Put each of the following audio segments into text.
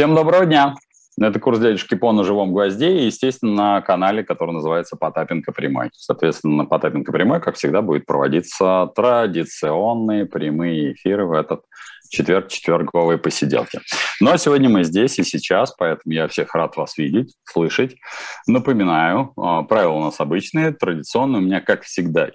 Всем доброго дня! Это курс дядюшки По на живом гвозде и, естественно, на канале, который называется Потапенко прямой. Соответственно, на Потапенко прямой, как всегда, будет проводиться традиционные прямые эфиры в этот четверг, четверговые посиделки. Но сегодня мы здесь и сейчас, поэтому я всех рад вас видеть, слышать. Напоминаю, а, правила у нас обычные, традиционные. У меня, как всегда,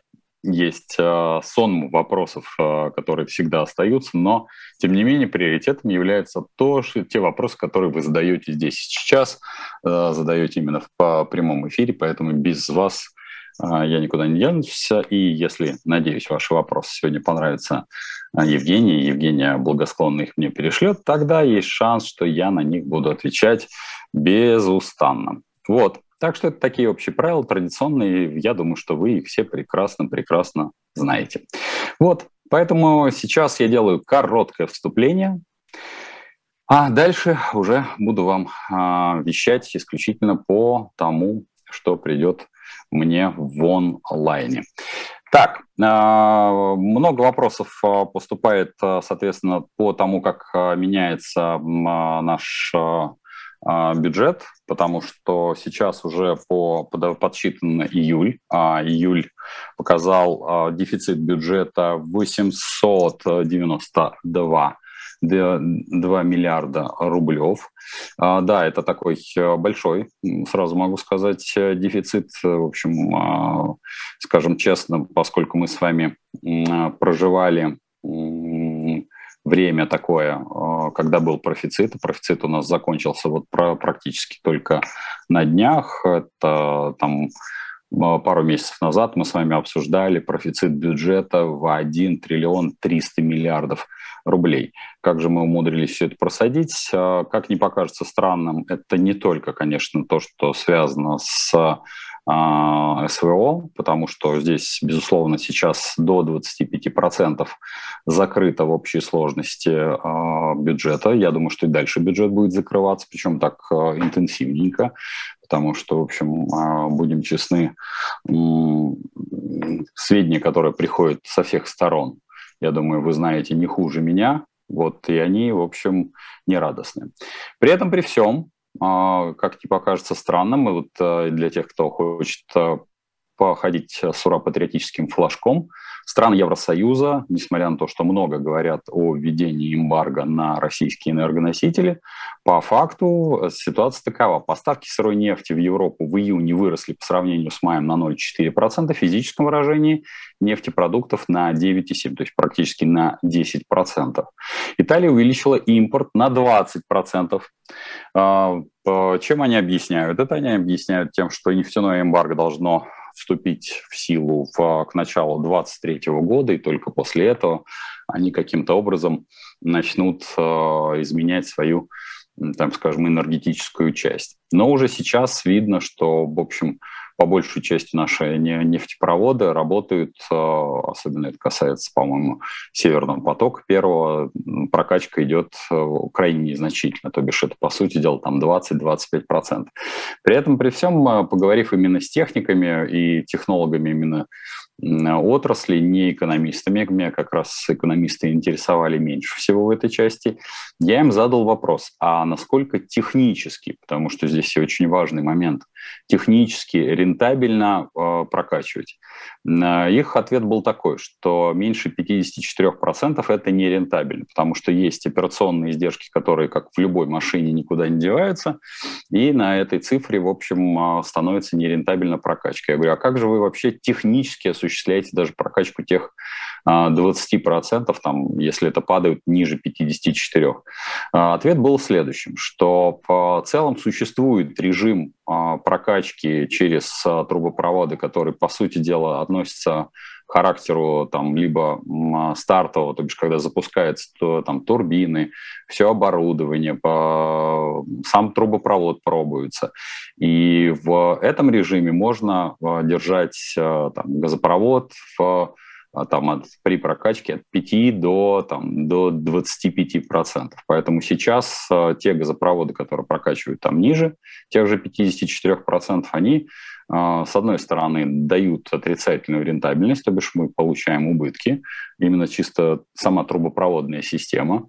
есть э, сон вопросов, э, которые всегда остаются, но, тем не менее, приоритетом является то, что те вопросы, которые вы задаете здесь сейчас, э, задаете именно в прямом эфире, поэтому без вас я никуда не денусь. И если, надеюсь, ваши вопросы сегодня понравятся Евгении, Евгения благосклонно их мне перешлет, тогда есть шанс, что я на них буду отвечать безустанно. Вот. Так что это такие общие правила, традиционные. Я думаю, что вы их все прекрасно-прекрасно знаете. Вот, поэтому сейчас я делаю короткое вступление, а дальше уже буду вам а, вещать исключительно по тому, что придет мне в онлайне. Так, а, много вопросов а, поступает, а, соответственно, по тому, как меняется наш бюджет, потому что сейчас уже по, подсчитан июль, а июль показал а, дефицит бюджета 892 2 миллиарда рублев. А, да, это такой э, большой, сразу могу сказать, э, дефицит. В общем, а, скажем честно, поскольку мы с вами проживали время такое, когда был профицит. Профицит у нас закончился вот практически только на днях. Это там э, пару месяцев назад мы с вами обсуждали профицит бюджета в 1 триллион 300 миллиардов рублей. Как же мы умудрились все это просадить? Э, как не покажется странным, это не только, конечно, то, что связано с СВО, потому что здесь, безусловно, сейчас до 25% закрыто в общей сложности а, бюджета. Я думаю, что и дальше бюджет будет закрываться, причем так а, интенсивненько, потому что, в общем, будем честны, сведения, которые приходят со всех сторон, я думаю, вы знаете не хуже меня, вот, и они, в общем, не радостны. При этом, при всем, а, как тебе покажется странным, и вот э, для тех, кто хочет э, походить с ура-патриотическим флажком. Страны Евросоюза, несмотря на то, что много говорят о введении эмбарго на российские энергоносители, по факту ситуация такова. Поставки сырой нефти в Европу в июне выросли по сравнению с маем на 0,4%, в физическом выражении нефтепродуктов на 9,7%, то есть практически на 10%. Италия увеличила импорт на 20%. А, чем они объясняют? Это они объясняют тем, что нефтяное эмбарго должно вступить в силу в, к началу 2023 года, и только после этого они каким-то образом начнут э, изменять свою, там, скажем, энергетическую часть. Но уже сейчас видно, что, в общем, по большей части наши нефтепроводы работают, э, особенно это касается, по-моему, Северного потока первого, прокачка идет э, крайне незначительно, то бишь это, по сути дела, там 20-25%. При этом, при всем, э, поговорив именно с техниками и технологами именно отрасли, не экономистами. Меня как раз экономисты интересовали меньше всего в этой части. Я им задал вопрос, а насколько технически, потому что здесь очень важный момент, технически рентабельно э, прокачивать? Их ответ был такой, что меньше 54% это не рентабельно, потому что есть операционные издержки, которые, как в любой машине, никуда не деваются, и на этой цифре, в общем, становится нерентабельно прокачка. Я говорю, а как же вы вообще технически осуществляете даже прокачку тех 20%, а, там, если это падает ниже 54%. А, ответ был следующим, что в целом существует режим прокачки через трубопроводы, который, по сути дела, относится к характеру там либо стартового, то бишь когда запускается то, там турбины, все оборудование, по, сам трубопровод пробуется. И в этом режиме можно держать там, газопровод в а, там от, при прокачке от 5 до, там, до 25 процентов. Поэтому сейчас э, те газопроводы, которые прокачивают там ниже тех же 54 процентов, они а, с одной стороны, дают отрицательную рентабельность, то бишь мы получаем убытки, именно чисто сама трубопроводная система,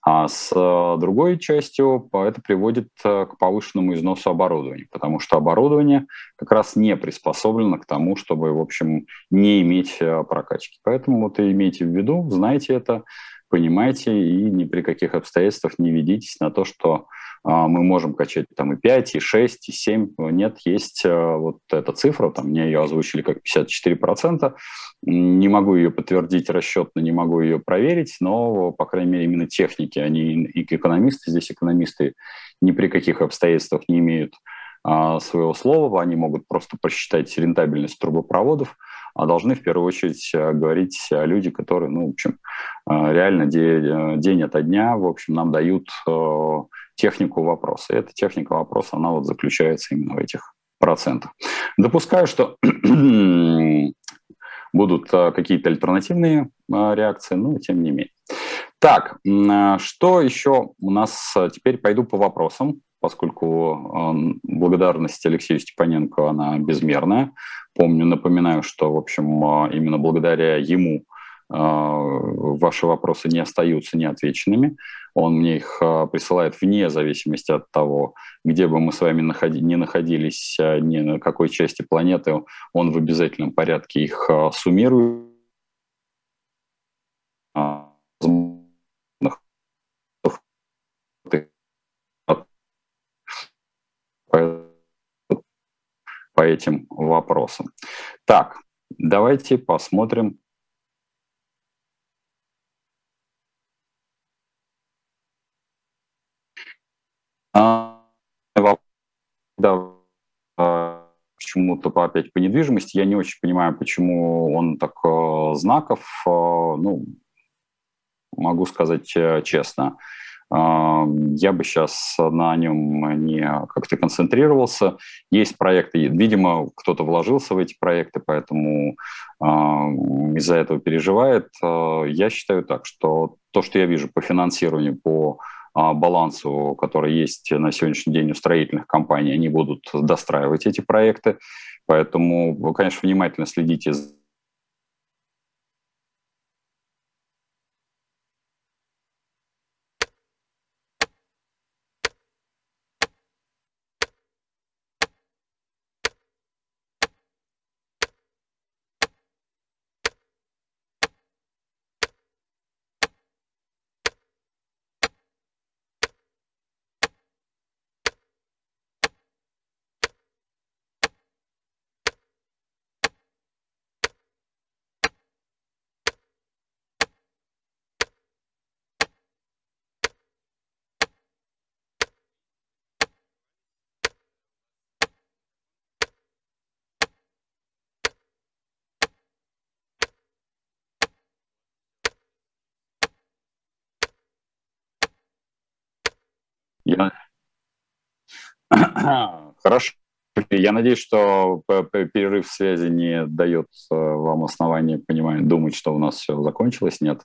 а с а, другой частью это приводит а, к повышенному износу оборудования, потому что оборудование как раз не приспособлено к тому, чтобы, в общем, не иметь прокачки. Поэтому вот имейте в виду, знайте это, понимайте и ни при каких обстоятельствах не ведитесь на то, что а, мы можем качать там и 5, и 6, и 7. Нет, есть э, вот эта цифра, там мне ее озвучили как 54%. Не могу ее подтвердить расчетно, не могу ее проверить, но, по крайней мере, именно техники, они и экономисты, здесь экономисты ни при каких обстоятельствах не имеют а, своего слова, они могут просто посчитать рентабельность трубопроводов, а должны в первую очередь э, говорить люди, которые, ну, в общем, э, реально день, день ото дня, в общем, нам дают технику вопроса. И эта техника вопроса, она вот заключается именно в этих процентах. Допускаю, что будут а, какие-то альтернативные а, реакции, но тем не менее. Так, а, что еще у нас теперь пойду по вопросам, поскольку благодарность Алексею Степаненко, она безмерная. Помню, напоминаю, что, в общем, именно благодаря ему ваши вопросы не остаются неотвеченными. Он мне их а, присылает вне зависимости от того, где бы мы с вами находи, не находились, а, ни на какой части планеты, он в обязательном порядке их а, суммирует. по этим вопросам. Так, давайте посмотрим да, а, почему-то опять по недвижимости. Я не очень понимаю, почему он так а, знаков. Ну, могу сказать э, честно. Я бы сейчас на нем не как-то концентрировался. Есть проекты, видимо, кто-то вложился в эти проекты, поэтому из-за этого переживает. Я считаю так, что то, что я вижу по финансированию, по балансу, который есть на сегодняшний день у строительных компаний, они будут достраивать эти проекты. Поэтому, конечно, внимательно следите Я... Хорошо. Я надеюсь, что перерыв связи не дает э, вам основания понимать, думать, что у нас все закончилось. Нет.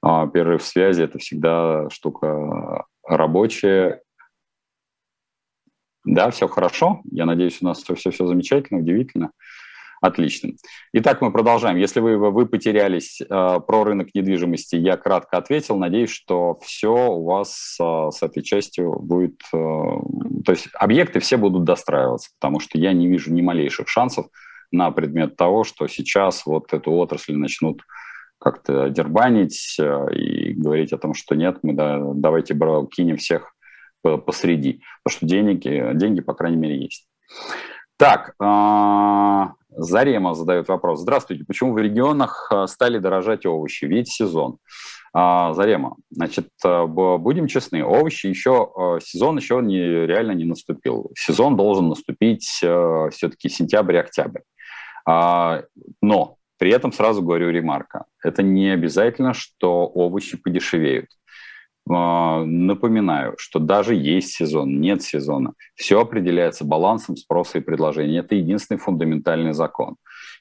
А, перерыв связи – это всегда штука рабочая. Да, все хорошо. Я надеюсь, у нас все, все, все замечательно, удивительно. Отлично. Итак, мы продолжаем. Если вы, вы потерялись э, про рынок недвижимости, я кратко ответил. Надеюсь, что все у вас э, с этой частью будет... Э, то есть объекты все будут достраиваться, потому что я не вижу ни малейших шансов на предмет того, что сейчас вот эту отрасль начнут как-то дербанить э, и говорить о том, что нет, мы да, давайте кинем всех посреди, потому что деньги, деньги, по крайней мере, есть. Так, а, Зарема задает вопрос. Здравствуйте, почему в регионах а, стали дорожать овощи? Ведь сезон. А, Зарема, значит, будем честны, овощи еще, сезон еще не, реально не наступил. Сезон должен наступить все-таки сентябрь-октябрь. Но при этом сразу говорю ремарка. Это не обязательно, что овощи подешевеют. А, напоминаю, что даже есть сезон, нет сезона. Все определяется балансом спроса и предложения. Это единственный фундаментальный закон.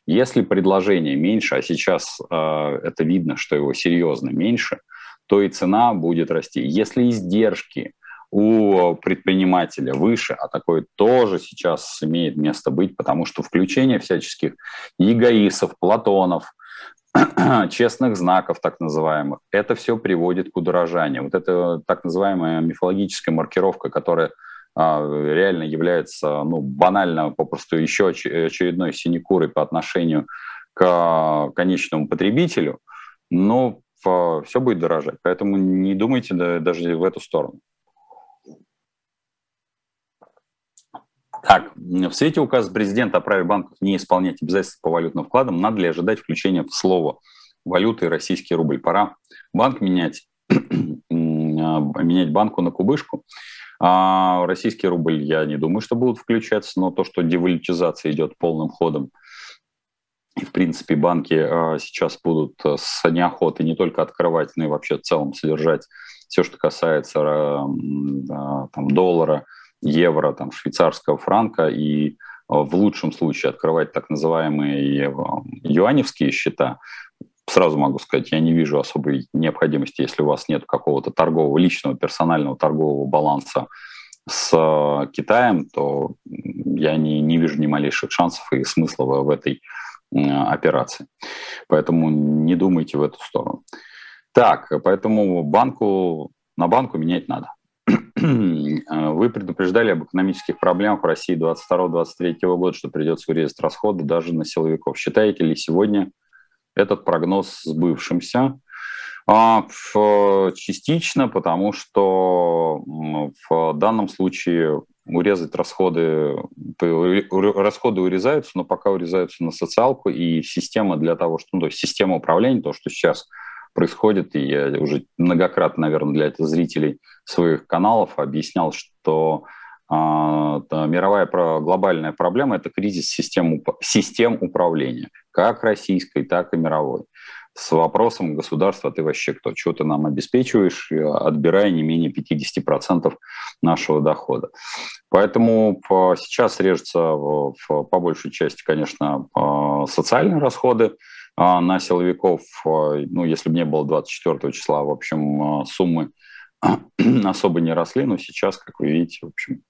Если предложение меньше, а сейчас э, это видно, что его серьезно меньше, то и цена будет расти. Если издержки у предпринимателя выше, а такое тоже сейчас имеет место быть, потому что включение всяческих эгоисов, платонов, честных знаков так называемых, это все приводит к удорожанию. Вот это так называемая мифологическая маркировка, которая а, реально является ну, банально попросту еще очередной синекурой по отношению к конечному потребителю, но все будет дорожать. Поэтому не думайте даже в эту сторону. Так, в свете указа президента о праве банков не исполнять обязательства по валютным вкладам, надо ли ожидать включения в слово валюты российский рубль? Пора банк менять, менять банку на кубышку. А российский рубль я не думаю, что будут включаться, но то, что девалютизация идет полным ходом, и, в принципе, банки а, сейчас будут э, с неохотой не только открывать, но и вообще в целом содержать все, что касается там, доллара, евро, там, швейцарского франка и э, в лучшем случае открывать так называемые э, юаневские счета, сразу могу сказать, я не вижу особой необходимости, если у вас нет какого-то торгового, личного, персонального торгового баланса с э, Китаем, то я не, не вижу ни малейших шансов и смысла в, в этой операции. Поэтому не думайте в эту сторону. Так, поэтому банку, на банку менять надо. Вы предупреждали об экономических проблемах в России 2022-2023 года, что придется урезать расходы даже на силовиков. Считаете ли сегодня этот прогноз сбывшимся? А, частично, потому что в данном случае урезать расходы, расходы урезаются, но пока урезаются на социалку, и система для того, что, ну, то есть система управления, то, что сейчас происходит, и я уже многократно, наверное, для зрителей своих каналов объяснял, что э, мировая глобальная проблема – это кризис систем, систем управления, как российской, так и мировой. С вопросом государства ты вообще кто? Чего ты нам обеспечиваешь, отбирая не менее 50% нашего дохода. Поэтому сейчас режется по большей части, конечно, социальные расходы, а, на силовиков, а, ну, если бы не было 24 числа, в общем, а, суммы особо не росли, но сейчас, как вы видите, в общем,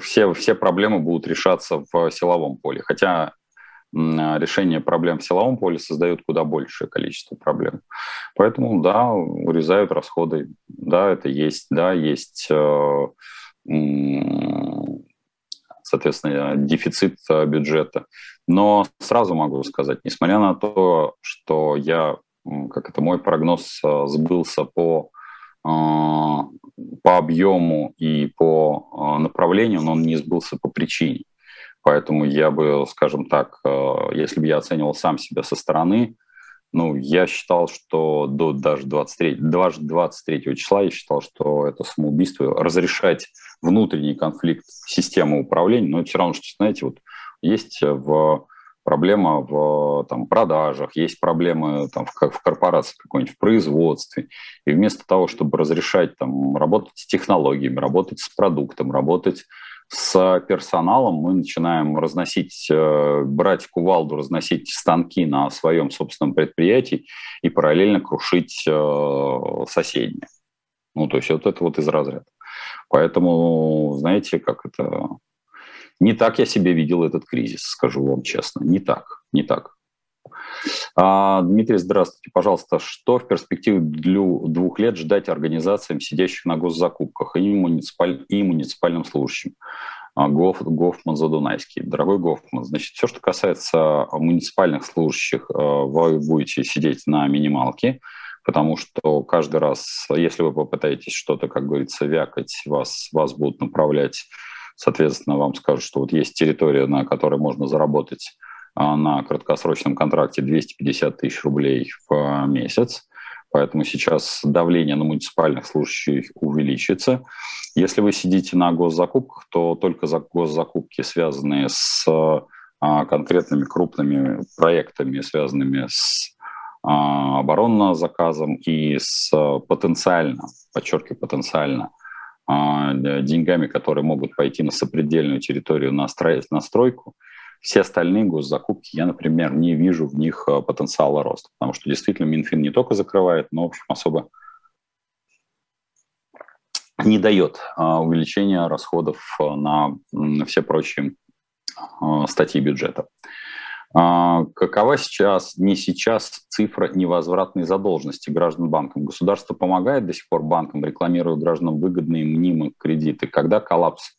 все, все проблемы будут решаться в силовом поле. Хотя решение проблем в силовом поле создает куда большее количество проблем. Поэтому, да, урезают расходы, да, это есть, да, есть соответственно, дефицит бюджета. Но сразу могу сказать, несмотря на то, что я, как это мой прогноз э, сбылся по, э, по объему и по э, направлению, но он не сбылся по причине. Поэтому я бы, скажем так, если бы я оценивал сам себя со стороны, ну, я считал, что до даже 23, даже 23 числа я считал, что это самоубийство. Разрешать внутренний конфликт системы управления, но это все равно, что, знаете, вот есть в проблема в там, продажах, есть проблемы там, в, в корпорации какой-нибудь, в производстве. И вместо того, чтобы разрешать там, работать с технологиями, работать с продуктом, работать с персоналом, мы начинаем разносить, э, брать кувалду, разносить станки на своем собственном предприятии и параллельно крушить э, соседние. Ну, то есть вот это вот из разряда. Поэтому, знаете, как это не так я себе видел этот кризис, скажу вам честно. Не так, не так. А, Дмитрий, здравствуйте. Пожалуйста, что в перспективе двух лет ждать организациям, сидящих на госзакупках и, муниципаль... и муниципальным служащим? А, Гоф, Гофман Задунайский. Дорогой Гофман, значит, все, что касается муниципальных служащих, э, вы будете сидеть на минималке, потому что каждый раз, если вы попытаетесь что-то, как говорится, вякать, вас, вас будут направлять Соответственно, вам скажут, что вот есть территория, на которой можно заработать на краткосрочном контракте 250 тысяч рублей в месяц. Поэтому сейчас давление на муниципальных служащих увеличится. Если вы сидите на госзакупках, то только за госзакупки, связанные с а, конкретными крупными проектами, связанными с а, оборонным заказом и с потенциально, подчеркиваю, потенциально а, деньгами, которые могут пойти на сопредельную территорию на, строй, на стройку, все остальные госзакупки, я, например, не вижу в них а, потенциала роста, потому что действительно Минфин не только закрывает, но, в общем, особо не дает увеличения расходов на все прочие статьи бюджета. Какова сейчас, не сейчас, цифра невозвратной задолженности граждан банкам? Государство помогает до сих пор банкам, рекламируя гражданам выгодные мнимые кредиты. Когда коллапс,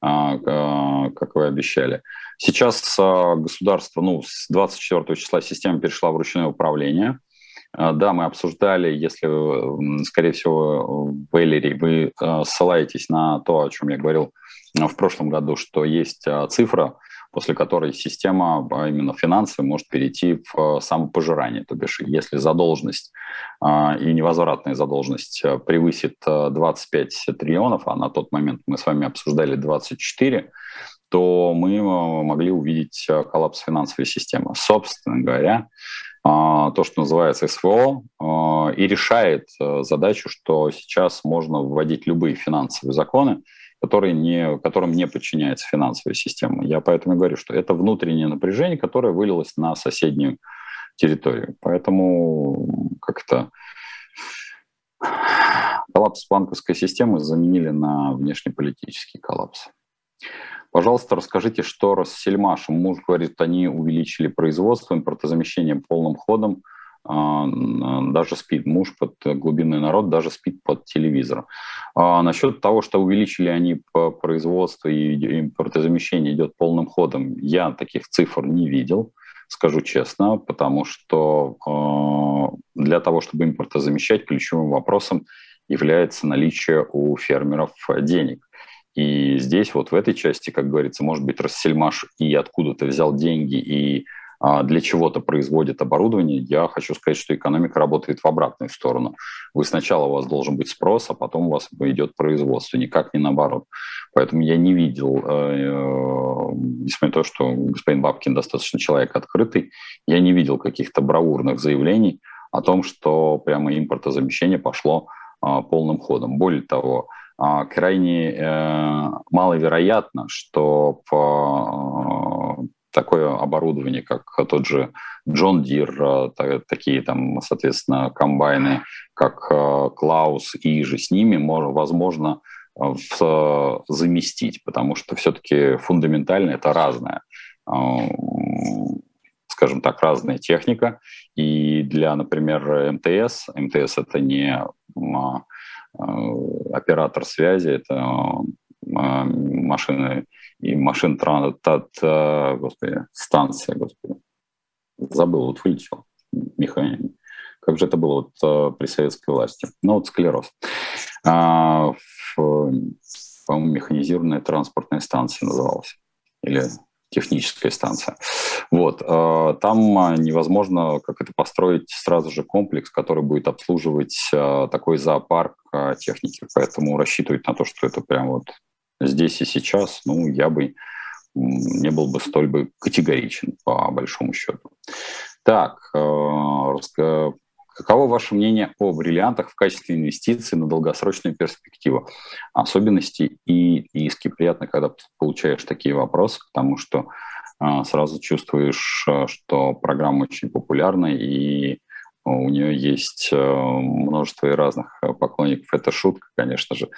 как вы обещали? Сейчас государство, ну, с 24 числа система перешла в ручное управление. Да, мы обсуждали, если, скорее всего, в Эллере вы ссылаетесь на то, о чем я говорил в прошлом году, что есть цифра, после которой система, а именно финансовая, может перейти в самопожирание. То бишь, если задолженность и невозвратная задолженность превысит 25 триллионов, а на тот момент мы с вами обсуждали 24, то мы э, могли увидеть э, коллапс финансовой системы. Собственно говоря, э, то, что называется СВО, и решает задачу, что сейчас можно вводить любые финансовые законы, которые не, которым не подчиняется финансовая система. Я поэтому говорю, что это внутреннее напряжение, которое вылилось на соседнюю территорию. Поэтому как-то коллапс банковской системы заменили на внешнеполитический коллапс. Пожалуйста, расскажите, что Россельмаш, муж говорит, они увеличили производство, импортозамещение полным ходом, даже спит муж под глубинный народ, даже спит под телевизор. А насчет того, что увеличили они по производству и импортозамещение идет полным ходом, я таких цифр не видел, скажу честно, потому что а, для того, чтобы импортозамещать, ключевым вопросом является наличие у фермеров денег. И здесь вот в этой части, как говорится, может быть, Рассельмаш и откуда-то взял деньги и а, для чего-то производит оборудование, я хочу сказать, что экономика работает в обратную сторону. Вы сначала у вас должен быть спрос, а потом у вас идет производство, никак не наоборот. Поэтому я не видел, э, несмотря на то, что господин Бабкин достаточно человек открытый, я не видел каких-то бравурных заявлений о том, что прямо импортозамещение пошло а, полным ходом. Более того, а, крайне э, маловероятно, что по э, такое оборудование, как тот же John Deere, э, такие там, соответственно, комбайны, как Claas иже с ними, можно, возможно заместить, потому что все-таки фундаментально это разное скажем так, разная техника. И для, например, МТС, МТС это не Э, оператор связи, это э, машины и машин транспорт, э, господи, станция, господи, забыл, вот вылетел, механик. Как же это было вот при советской власти? Ну вот склероз. А, по-моему, механизированная транспортная станция называлась. Или техническая станция. Вот. Э, там а, невозможно как это построить сразу же комплекс, который будет обслуживать э, такой зоопарк э, техники. Поэтому рассчитывать на то, что это прям вот здесь и сейчас, ну, я бы не был бы столь бы категоричен, по большому счету. Так, Каково ваше мнение о бриллиантах в качестве инвестиций на долгосрочную перспективу? Особенности и риски. Приятно, когда получаешь такие вопросы, потому что э, сразу чувствуешь, э, что программа очень популярна и у нее есть э, множество и разных поклонников. Это шутка, конечно же.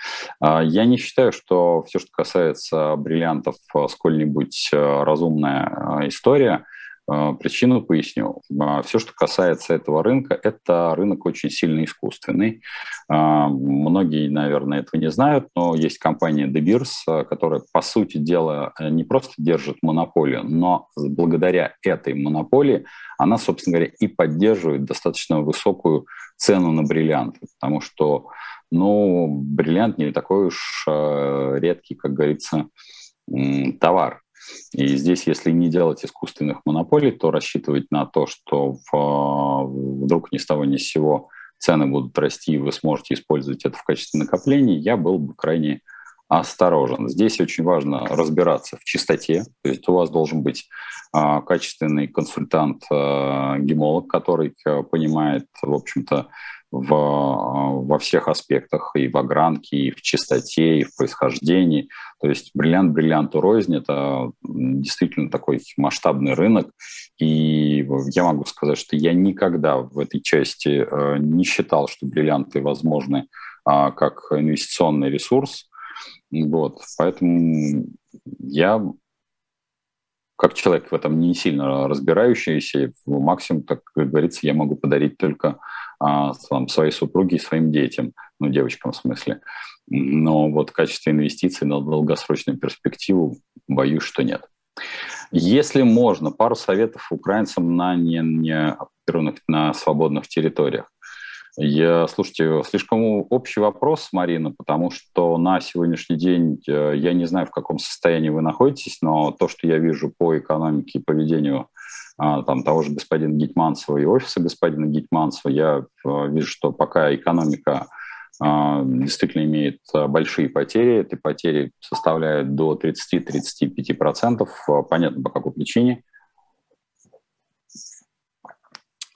А, я не считаю, что все, что касается бриллиантов, сколь-нибудь разумная история – причину поясню. А, Все, что касается этого рынка, это рынок очень сильно искусственный. А, многие, наверное, этого не знают, но есть компания De Beers, которая, по сути дела, не просто держит монополию, но благодаря этой монополии она, собственно говоря, и поддерживает достаточно высокую цену на бриллианты, потому что, ну, бриллиант не такой уж редкий, как говорится, товар. И здесь, если не делать искусственных монополий, то рассчитывать на то, что в, вдруг ни с того ни с сего цены будут расти, и вы сможете использовать это в качестве накоплений, я был бы крайне осторожен. Здесь очень важно разбираться в чистоте, то есть у вас должен быть а, качественный консультант, а, гемолог, который а, понимает, в общем-то, в, во всех аспектах, и в огранке, и в чистоте, и в происхождении. То есть бриллиант бриллианту рознь – это действительно такой масштабный рынок. И я могу сказать, что я никогда в этой части э, не считал, что бриллианты возможны а, как инвестиционный ресурс. Вот. Поэтому я как человек в этом не сильно разбирающийся, максимум, так как говорится, я могу подарить только а, там, своей супруге и своим детям, ну, девочкам в смысле. Но вот в качестве инвестиций на долгосрочную перспективу боюсь, что нет. Если можно, пару советов украинцам на не, не на свободных территориях. Я, слушайте, слишком общий вопрос, Марина, потому что на сегодняшний день э, я не знаю, в каком состоянии вы находитесь, но то, что я вижу по экономике и поведению там, того же господина Гитманцева и офиса господина Гитманцева, я э, вижу, что пока экономика а, действительно имеет большие потери. Эти потери составляют до 30-35%. Понятно, по какой причине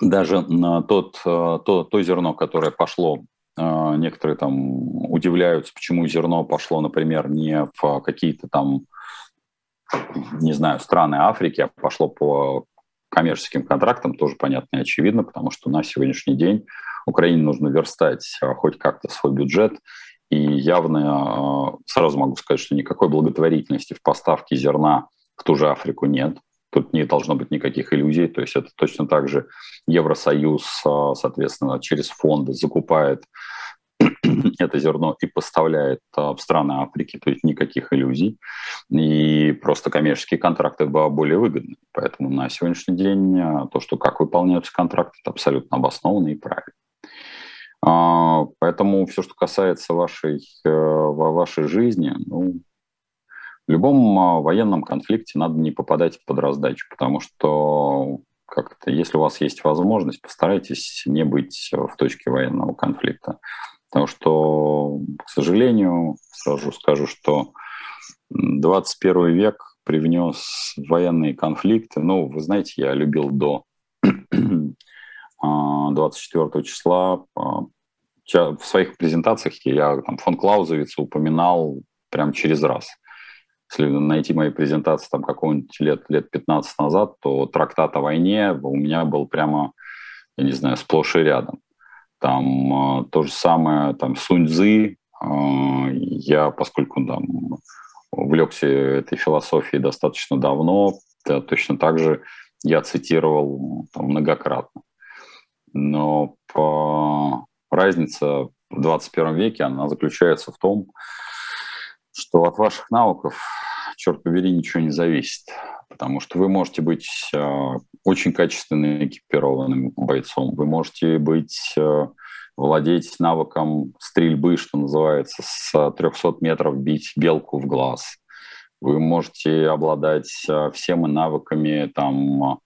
даже тот, то, то зерно, которое пошло, некоторые там удивляются, почему зерно пошло, например, не в какие-то там, не знаю, страны Африки, а пошло по коммерческим контрактам, тоже понятно и очевидно, потому что на сегодняшний день Украине нужно верстать э, хоть как-то свой бюджет, и явно, сразу могу сказать, что никакой благотворительности в поставке зерна в ту же Африку нет. Тут не должно быть никаких иллюзий. То есть это точно так же Евросоюз, а, соответственно, через фонды закупает это зерно и поставляет а, в страны Африки, то есть никаких иллюзий. И просто коммерческие контракты более выгодны. Поэтому на сегодняшний день а, то, что как выполняются контракты, это абсолютно обоснованно и правильно. Поэтому все, что касается вашей, э, вашей жизни, ну, в любом а, военном конфликте надо не попадать под раздачу, потому что как-то, если у вас есть возможность, постарайтесь не быть в точке военного конфликта. Потому что, к сожалению, сразу скажу, что 21 век привнес военные конфликты. Ну, вы знаете, я любил до 24 а, числа а, в своих презентациях я там фон Клаузовица упоминал прям через раз – если найти мои презентации там какого-нибудь лет, лет 15 назад, то трактат о войне у меня был прямо, я не знаю, сплошь и рядом. Там э, то же самое, там Сунь Цзы, э, я, поскольку там увлекся этой философией достаточно давно, да, точно так же я цитировал там, многократно. Но по... разница в 21 веке, она заключается в том, что от ваших навыков, черт побери, ничего не зависит. Потому что вы можете быть э, очень качественно экипированным бойцом, вы можете быть э, владеть навыком стрельбы, что называется, с 300 метров бить белку в глаз. Вы можете обладать э, всеми навыками там, э,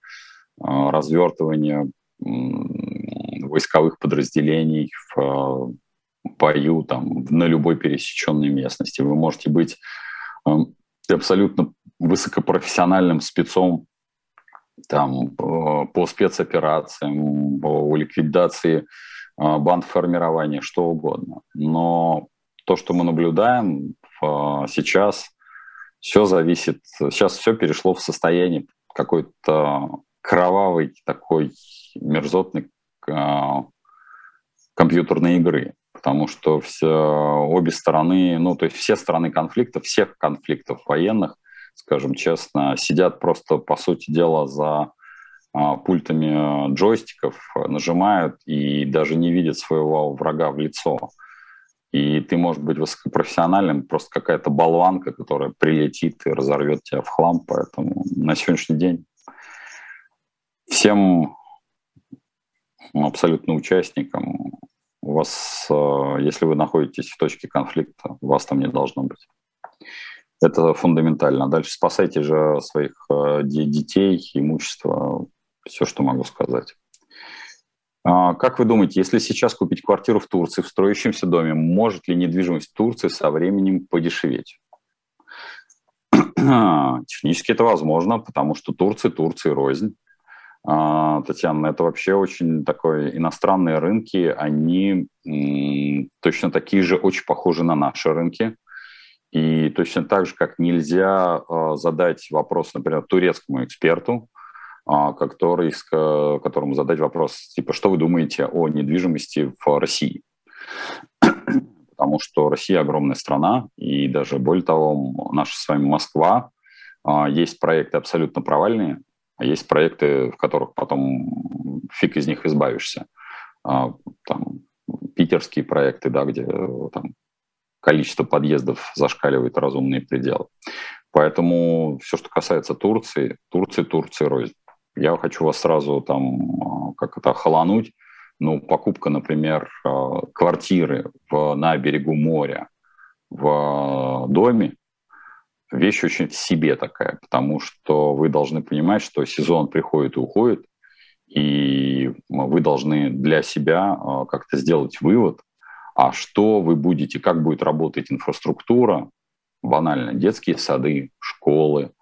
развертывания войсковых подразделений в бою там, на любой пересеченной местности. Вы можете быть э, абсолютно высокопрофессиональным спецом там, э, по спецоперациям, по ликвидации э, банд формирования, что угодно. Но то, что мы наблюдаем сейчас, все зависит, сейчас все перешло в состояние какой-то кровавой такой мерзотной компьютерной игры потому что все, обе стороны, ну, то есть все стороны конфликта, всех конфликтов военных, скажем честно, сидят просто, по сути дела, за а, пультами джойстиков, нажимают и даже не видят своего врага в лицо. И ты можешь быть высокопрофессиональным, просто какая-то болванка, которая прилетит и разорвет тебя в хлам. Поэтому на сегодняшний день всем абсолютно участникам у вас, э, если вы находитесь в точке конфликта, вас там не должно быть. Это фундаментально. Дальше спасайте же своих э, детей, имущество, все, что могу сказать. А, как вы думаете, если сейчас купить квартиру в Турции, в строящемся доме, может ли недвижимость Турции со временем подешеветь? Технически это возможно, потому что Турция, Турции рознь. А, Татьяна, это вообще очень такой иностранные рынки, они точно такие же, очень похожи на наши рынки. И точно так же, как нельзя а, задать вопрос, например, турецкому эксперту, а, который, которому задать вопрос, типа, что вы думаете о недвижимости в России? потому что Россия огромная страна, и даже более того, наша с вами Москва, а, есть проекты абсолютно провальные, а есть проекты, в которых потом фиг из них избавишься. Там, питерские проекты, да, где там, количество подъездов зашкаливает разумные пределы. Поэтому все, что касается Турции, Турции, Турции рознь. Я хочу вас сразу там как это холонуть. Ну, покупка, например, квартиры в, на берегу моря в доме, вещь очень в себе такая, потому что вы должны понимать, что сезон приходит и уходит, и вы должны для себя а, как-то сделать вывод, а что вы будете, как будет работать инфраструктура, банально, детские сады, школы,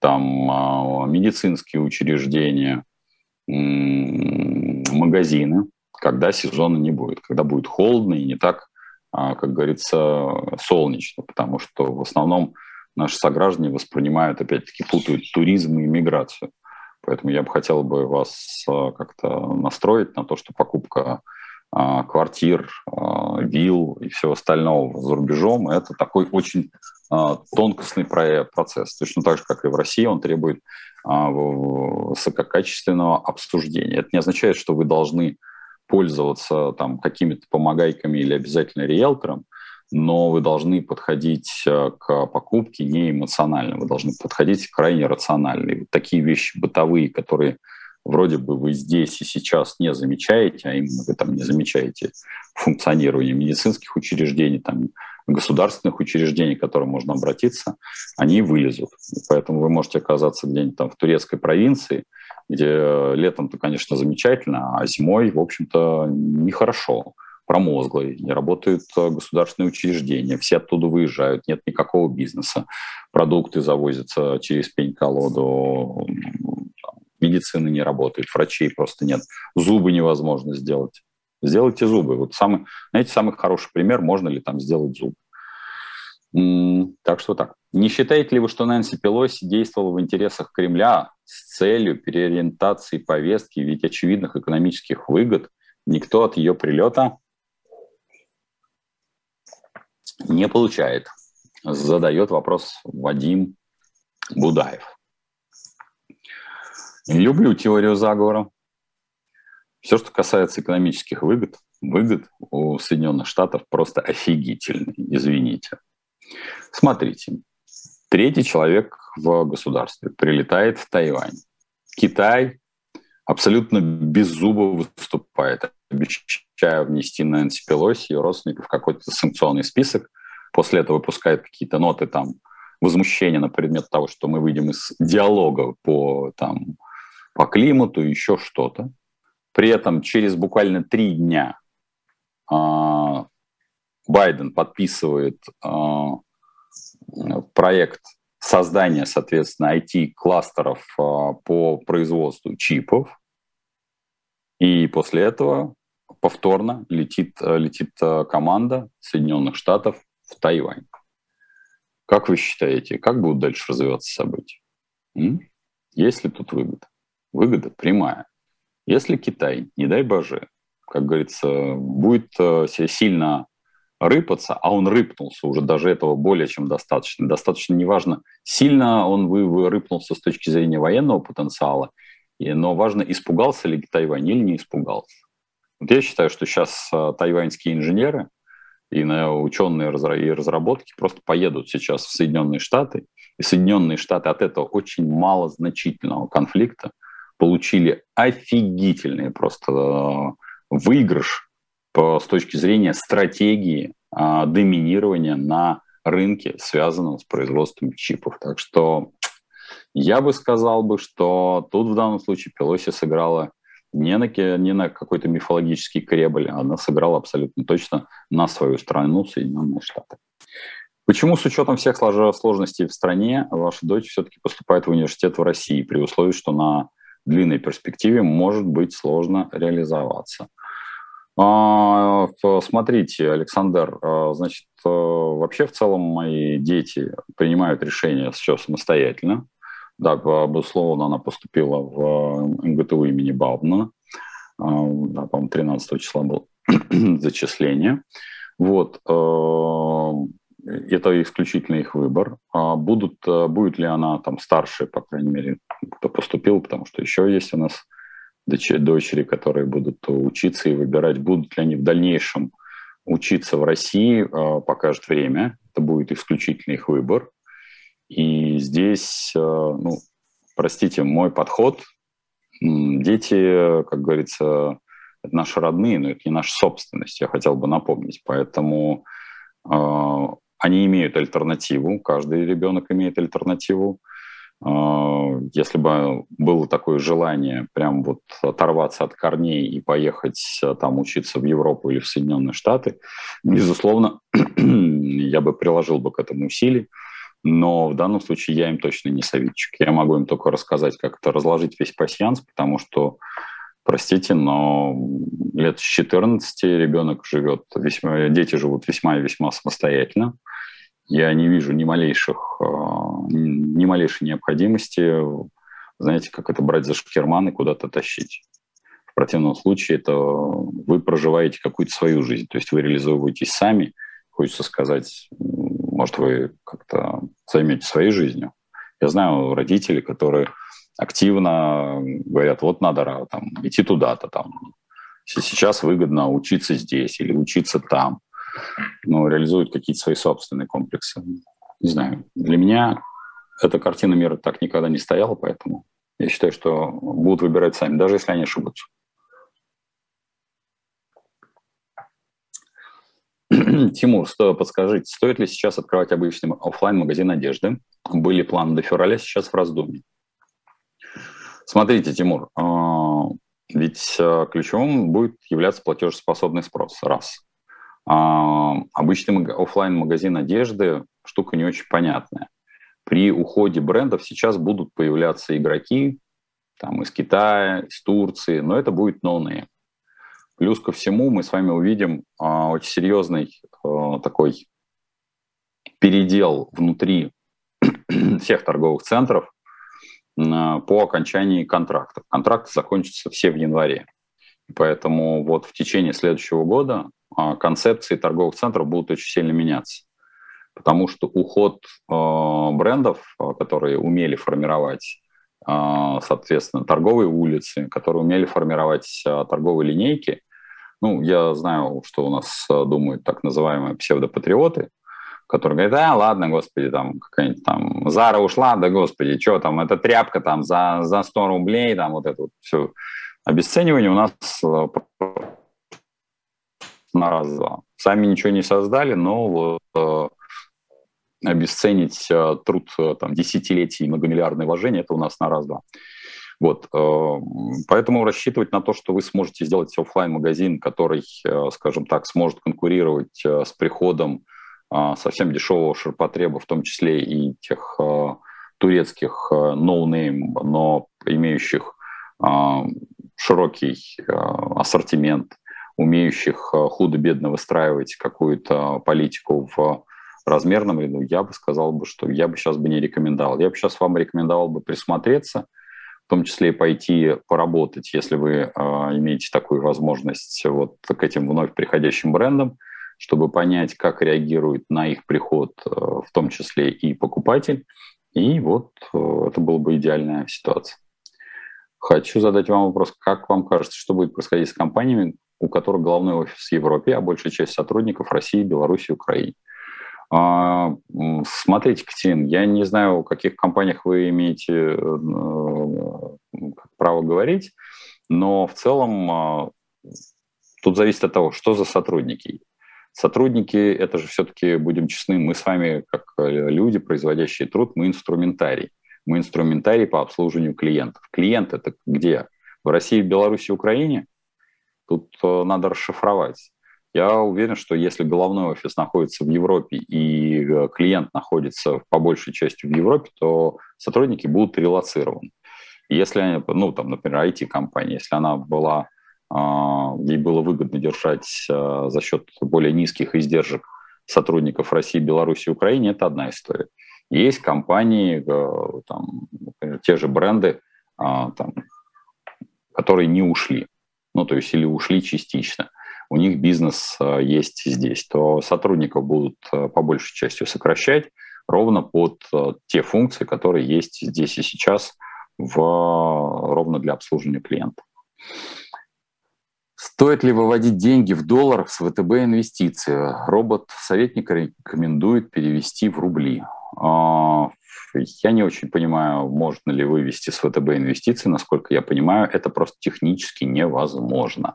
там а, медицинские учреждения, магазины, когда сезона не будет, когда будет холодно и не так, а, как говорится, солнечно, потому что в основном наши сограждане воспринимают, опять-таки, путают туризм и миграцию. Поэтому я бы хотел бы вас а, как-то настроить на то, что покупка квартир, а, вилл и всего остального за рубежом – это такой очень тонкостный процесс. Точно так же, как и в России, он требует высококачественного обсуждения. Это не означает, что вы должны пользоваться там какими-то помогайками или обязательно риэлтором, но вы должны подходить э, к покупке не эмоционально, вы должны подходить крайне рационально. И вот такие вещи бытовые, которые вроде бы вы здесь и сейчас не замечаете, а именно вы там не замечаете функционирование медицинских учреждений, там, государственных учреждений, к которым можно обратиться, они вылезут. И поэтому вы можете оказаться где-нибудь там в турецкой провинции, где летом-то, конечно, замечательно, а зимой, в общем-то, нехорошо промозглый, не работают э, государственные учреждения, все оттуда выезжают, нет никакого бизнеса, продукты завозятся через пень-колоду, медицина не работает, врачей просто нет, зубы невозможно сделать. Сделайте зубы. Вот самый, знаете, самый хороший пример, можно ли там сделать зуб. Так что так. Не считаете ли вы, что Нэнси Пелоси действовала в интересах Кремля с целью переориентации повестки, ведь очевидных экономических выгод никто от ее прилета не получает. Задает вопрос Вадим Будаев. Люблю теорию заговора. Все, что касается экономических выгод, выгод у Соединенных Штатов просто офигительный, извините. Смотрите, третий человек в государстве прилетает в Тайвань. Китай абсолютно беззубо выступает, обещая внести Нэнси Пелоси и родственников в какой-то санкционный список. После этого выпускает какие-то ноты там возмущения на предмет того, что мы выйдем из диалога по, там, по климату, еще что-то. При этом через буквально три дня э, Байден подписывает э, проект создания, соответственно, IT-кластеров э, по производству чипов. И после этого повторно летит, летит команда Соединенных Штатов в Тайвань. Как вы считаете, как будут дальше развиваться события? М? Есть ли тут выгода? Выгода прямая. Если Китай, не дай боже, как говорится, будет э, сильно рыпаться, а он рыпнулся уже, даже этого более чем достаточно. Достаточно неважно, сильно он вы, рыпнулся с точки зрения военного потенциала, но важно, испугался ли Тайвань или не испугался. Вот я считаю, что сейчас э, тайваньские инженеры и ученые и разработки просто поедут сейчас в Соединенные Штаты, и Соединенные Штаты от этого очень мало значительного конфликта получили офигительный просто э, выигрыш с точки зрения стратегии а, доминирования на рынке, связанном с производством чипов. Так что я бы сказал бы, что тут в данном случае Пелоси сыграла не на, не на какой-то мифологический кребль, а она сыграла абсолютно точно на свою страну, Соединенные Штаты. Почему с учетом всех сложностей в стране ваша дочь все-таки поступает в университет в России, при условии, что на длинной перспективе может быть сложно реализоваться? А, смотрите, Александр, а, значит, э, вообще в целом мои дети принимают решения все самостоятельно. Да, безусловно, она поступила в МГТУ имени Баумана. А, да, по-моему, 13 числа было зачисление. Вот. Это исключительно их выбор. А будут, будет ли она там старше, по крайней мере, кто поступил, потому что еще есть у нас дочери, которые будут учиться и выбирать, будут ли они в дальнейшем учиться в России, покажет время. Это будет исключительно их выбор. И здесь, ну, простите, мой подход, дети, как говорится, это наши родные, но это не наша собственность, я хотел бы напомнить. Поэтому э, они имеют альтернативу, каждый ребенок имеет альтернативу. Э, если бы было такое желание прям вот оторваться от корней и поехать э, там учиться в Европу или в Соединенные Штаты, безусловно, я бы приложил бы к этому усилий. Но в данном случае я им точно не советчик. Я могу им только рассказать, как это разложить весь пассианс, потому что, простите, но лет с 14 ребенок живет, весьма, дети живут весьма и весьма самостоятельно. Я не вижу ни малейших, а, ни малейшей необходимости, знаете, как это брать за шкерман и куда-то тащить. В противном случае это вы проживаете какую-то свою жизнь, то есть вы реализовываетесь сами. Хочется сказать, может, вы как-то займетесь своей жизнью. Я знаю родителей, которые активно говорят, вот надо там, идти туда-то, там, сейчас выгодно учиться здесь или учиться там. Но реализуют какие-то свои собственные комплексы. Не знаю, для меня эта картина мира так никогда не стояла, поэтому я считаю, что будут выбирать сами, даже если они ошибутся. Тимур, что подскажите, стоит ли сейчас открывать обычный офлайн магазин одежды? Были планы до февраля, сейчас в раздумье. Смотрите, Тимур, а, ведь а, ключевым будет являться платежеспособный спрос. Раз. А, обычный офлайн магазин одежды штука не очень понятная. При уходе брендов сейчас будут появляться игроки там, из Китая, из Турции, но это будет no name. Плюс ко всему мы с вами увидим а, очень серьезный а, такой передел внутри всех торговых центров по окончании контрактов. Контракты закончатся все в январе. Поэтому вот в течение следующего года а, концепции торговых центров будут очень сильно меняться. Потому что уход а, брендов, а, которые умели формировать соответственно, торговые улицы, которые умели формировать торговые линейки, ну, я знаю, что у нас думают так называемые псевдопатриоты, которые говорят, да, ладно, господи, там какая-нибудь там Зара ушла, да, господи, что там, эта тряпка там за, за 100 рублей, там вот это вот все. Обесценивание у нас э, на раз-два. Сами ничего не создали, но вот, э, обесценить э, труд там, десятилетий многомиллиардной вложения, это у нас на раз-два. Вот, поэтому рассчитывать на то, что вы сможете сделать офлайн магазин который, скажем так, сможет конкурировать с приходом совсем дешевого ширпотреба, в том числе и тех турецких no-name, но имеющих широкий ассортимент, умеющих худо-бедно выстраивать какую-то политику в размерном ряду, я бы сказал бы, что я бы сейчас бы не рекомендовал. Я бы сейчас вам рекомендовал бы присмотреться – в том числе и пойти поработать, если вы э, имеете такую возможность вот к этим вновь приходящим брендам, чтобы понять, как реагирует на их приход, э, в том числе и покупатель. И вот э, это была бы идеальная ситуация. Хочу задать вам вопрос, как вам кажется, что будет происходить с компаниями, у которых главный офис в Европе, а большая часть сотрудников России, Беларуси, Украине? А, смотрите, Катерин, я не знаю, о каких компаниях вы имеете э, право говорить, но в целом а, тут зависит от того, что за сотрудники. Сотрудники, это же все-таки, будем честны, мы с вами, как люди, производящие труд, мы инструментарий. Мы инструментарий по обслуживанию клиентов. Клиент это где? В России, Беларуси, Украине? Тут э, надо расшифровать. Я уверен, что если головной офис находится в Европе и э, клиент находится по большей части в Европе, то сотрудники будут релацированы. Если, они, ну, там, например, IT-компания, если она была, ей было выгодно держать а, за счет более низких издержек сотрудников России, Беларуси и Украины, это одна история. Есть компании, э, там, например, те же бренды, а, там, которые не ушли, ну, то есть или ушли частично – у них бизнес есть здесь, то сотрудников будут по большей части сокращать ровно под те функции, которые есть здесь и сейчас в, ровно для обслуживания клиента. Стоит ли выводить деньги в долларах с ВТБ инвестиции? Робот-советник рекомендует перевести в рубли. А, я не очень понимаю, можно ли вывести с ВТБ инвестиции. Насколько я понимаю, это просто технически невозможно.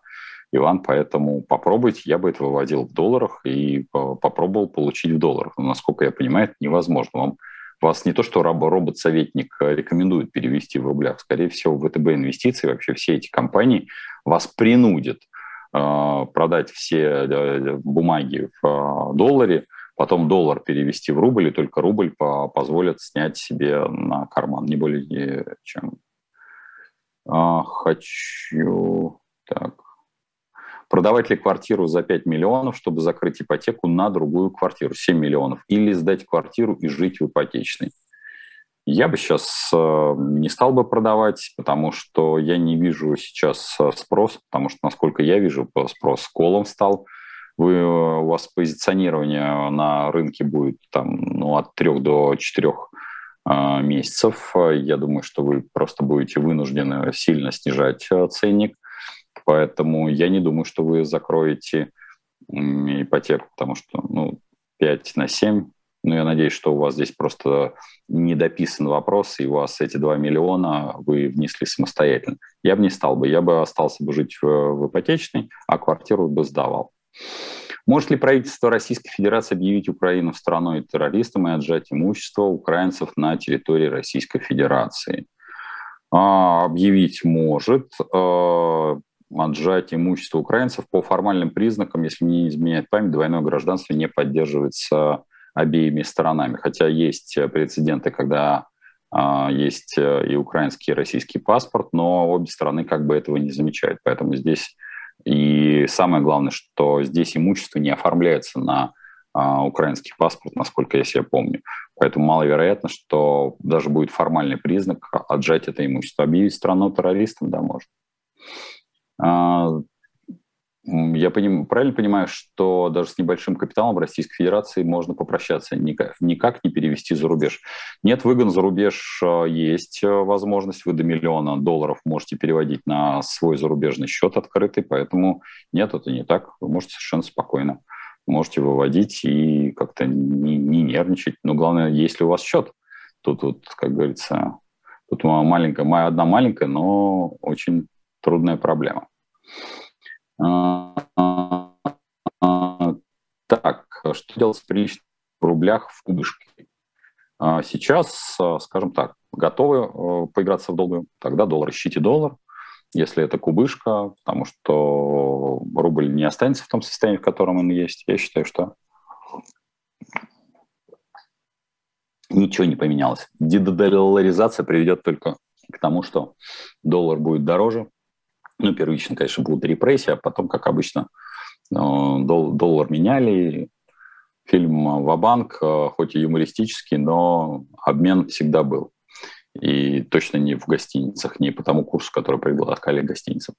Иван, поэтому попробуйте, я бы это выводил в долларах и попробовал получить в долларах. Но, насколько я понимаю, это невозможно. Вам, вас не то, что робот-советник рекомендует перевести в рублях, скорее всего, ВТБ инвестиции, вообще все эти компании вас принудят э, продать все э, бумаги в э, долларе, потом доллар перевести в рубль, и только рубль по позволит снять себе на карман, не более чем. А, хочу... Так. Продавать ли квартиру за 5 миллионов, чтобы закрыть ипотеку на другую квартиру, 7 миллионов, или сдать квартиру и жить в ипотечной? Я бы сейчас э, не стал бы продавать, потому что я не вижу сейчас э, спрос, потому что, насколько я вижу, спрос колом стал. Вы, э, у вас позиционирование на рынке будет там, ну, от трех до четырех месяцев. Я думаю, что вы просто будете вынуждены сильно снижать ценник. Поэтому я не думаю, что вы закроете ипотеку, потому что ну, 5 на 7 ну, я надеюсь, что у вас здесь просто не дописан вопрос, и у вас эти 2 миллиона вы внесли самостоятельно. Я бы не стал бы, я бы остался бы жить в, в ипотечной, а квартиру бы сдавал. Может ли правительство Российской Федерации объявить Украину страной террористом и отжать имущество украинцев на территории Российской Федерации? А, объявить может. А, отжать имущество украинцев по формальным признакам, если не изменяет память, двойное гражданство не поддерживается обеими сторонами. Хотя есть прецеденты, когда э, есть и украинский, и российский паспорт, но обе стороны как бы этого не замечают. Поэтому здесь и самое главное, что здесь имущество не оформляется на э, украинский паспорт, насколько я себе помню. Поэтому маловероятно, что даже будет формальный признак отжать это имущество. Объявить страну террористом, да, можно. Я поним, правильно понимаю, что даже с небольшим капиталом в Российской Федерации можно попрощаться, никак, никак не перевести за рубеж? Нет, выгон за рубеж а, есть а, возможность, вы до миллиона долларов можете переводить на свой зарубежный счет открытый, поэтому нет, это не так, вы можете совершенно спокойно можете выводить и как-то не, не нервничать. Но главное, есть ли у вас счет. Тут, вот, как говорится, тут маленькая, моя одна маленькая, но очень трудная проблема. Так, что делать с приличным в рублях в кубышке? А, сейчас, скажем так, готовы э, поиграться в доллары, тогда доллар, ищите доллар, если это кубышка, потому что рубль не останется в том состоянии, в котором он есть. Я считаю, что ничего не поменялось. Дедоларизация приведет только к тому, что доллар будет дороже, ну, первично, конечно, будут репрессии, а потом, как обычно, э, доллар меняли. Фильм «Вабанк», э, хоть и юмористический, но обмен всегда был. И точно не в гостиницах, не по тому курсу, который предлагали гостиницам.